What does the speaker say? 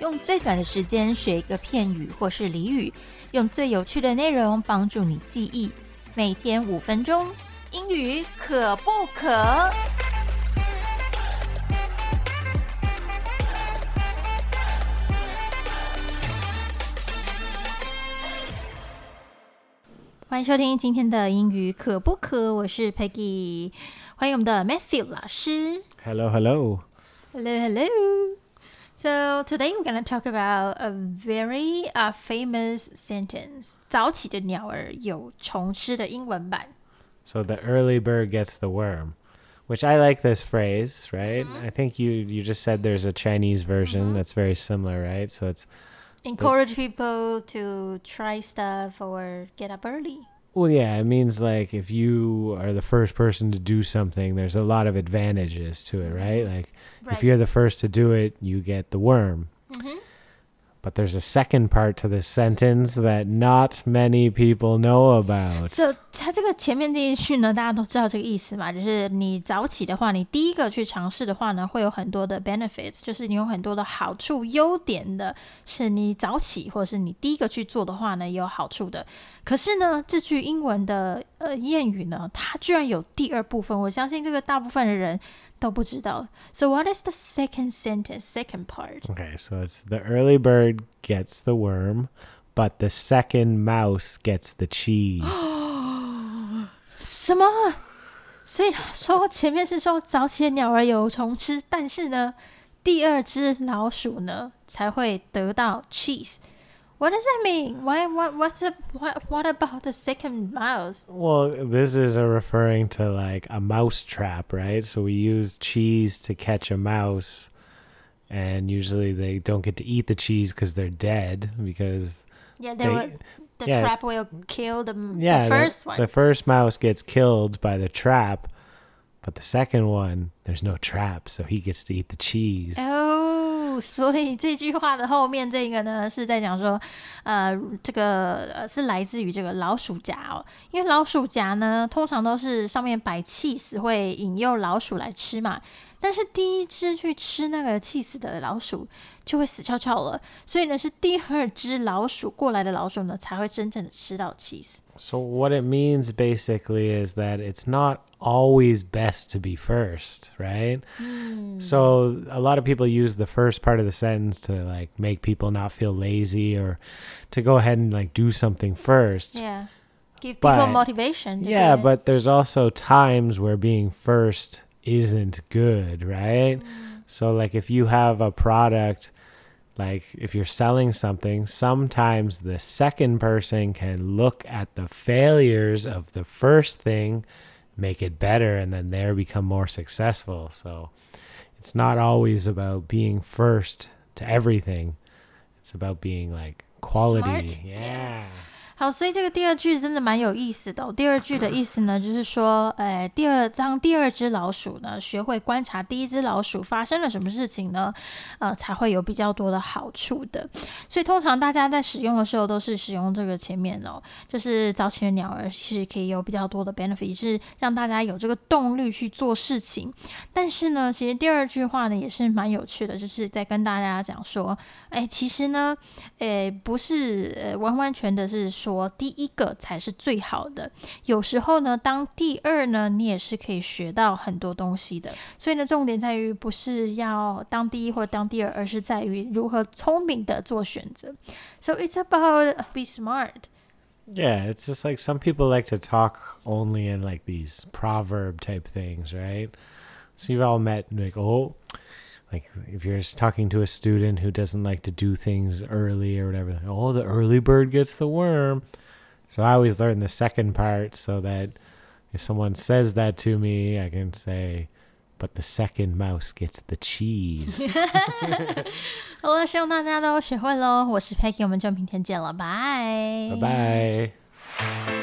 用最短的时间学一个片语或是俚语，用最有趣的内容帮助你记忆。每天五分钟，英语可不可？欢迎收听今天的英语可不可？我是 Peggy，欢迎我们的 Matthew 老师。 Hello, hello. Hello, hello. So today we're going to talk about a very uh, famous sentence. 早起的鸟儿有虫吃的英文版。 So the early bird gets the worm, which I like this phrase, right? I think you you just said there's a Chinese version that's very similar, right? So it's Encourage people to try stuff or get up early. well, yeah, it means like if you are the first person to do something, there's a lot of advantages to it, right? Like if you're the first to do it, you get the worm. Mhm. But there's a second part to this sentence that not many people know about. So 它这个前面这一句呢，大家都知道这个意思嘛，就是你早起的话，你第一个去尝试的话呢，会有很多的 benefits，就是你有很多的好处、优点的，是你早起或者是你第一个去做的话呢，也有好处的。可是呢，这句英文的 呃谚语呢，它居然有第二部分，我相信这个大部分的人都不知道。So what is the second sentence, second part? Okay, so it's the early bird gets the worm, but the second mouse gets the cheese. 什么？所以说前面是说早起的鸟儿有虫吃，但是呢，第二只老鼠呢才会得到 cheese。What does that mean? Why? What? What's a, what? What about the second mouse? well, this is a referring to like a mouse trap, right? So we use cheese to catch a mouse, and usually they don't get to eat the cheese because they're dead because Yeah, they they, were, the yeah. trap will kill the, yeah the first one. the first mouse gets killed by the trap, but the second one there's no trap, so he gets to eat the cheese. Oh, 所以这句话的后面这个呢，是在讲说，呃，这个是来自于这个老鼠夹哦，因为老鼠夹呢，通常都是上面摆气死，会引诱老鼠来吃嘛。但是第一只去吃那个气死的老鼠，就会死翘翘了。所以呢，是第二只老鼠过来的老鼠呢，才会真正的吃到 cheese。 So what it means basically is that it's not always best to be first, right? So a lot of people use the first part of the sentence to like make people not feel lazy or to go ahead and like do something first. Yeah, give people But- motivation. to Yeah, do it. but there's also times where being first isn't good, right? Mm-hmm. So like if you have a product like if you're selling something, sometimes the second person can look at the failures of the first thing, make it better and then there become more successful. So it's not always about being first to everything. It's about being like quality. Smart. Yeah. 好，所以这个第二句真的蛮有意思的、第二句的意思呢，就是说，呃，第二当第二只老鼠呢学会观察第一只老鼠发生了什么事情呢，呃，才会有比较多的好处的。所以通常大家在使用的时候都是使用这个前面哦，就是早起的鸟儿是可以有比较多的 benefit，是让大家有这个动力去做事情。但是呢，其实第二句话呢也是蛮有趣的，就是在跟大家讲说，哎，其实呢，诶，不是呃完完全的是说第一个才是最好的。有时候呢，当第二呢，你也是可以学到很多东西的。所以呢，重点在于不是要当第一或当第二，而是在于如何聪明的做选择。So it's about be smart. Yeah, it's just like some people like to talk only in like these proverb type things, right? So you've all met like, oh, like if you're just talking to a student who doesn't like to do things early or whatever, like, oh, the early bird gets the worm. So I always learn the second part so that if someone says that to me, I can say, but the second mouse gets the cheese. 好了，希望大家都学会喽。我是 Peggy，我们就明天见了，拜 bye bye.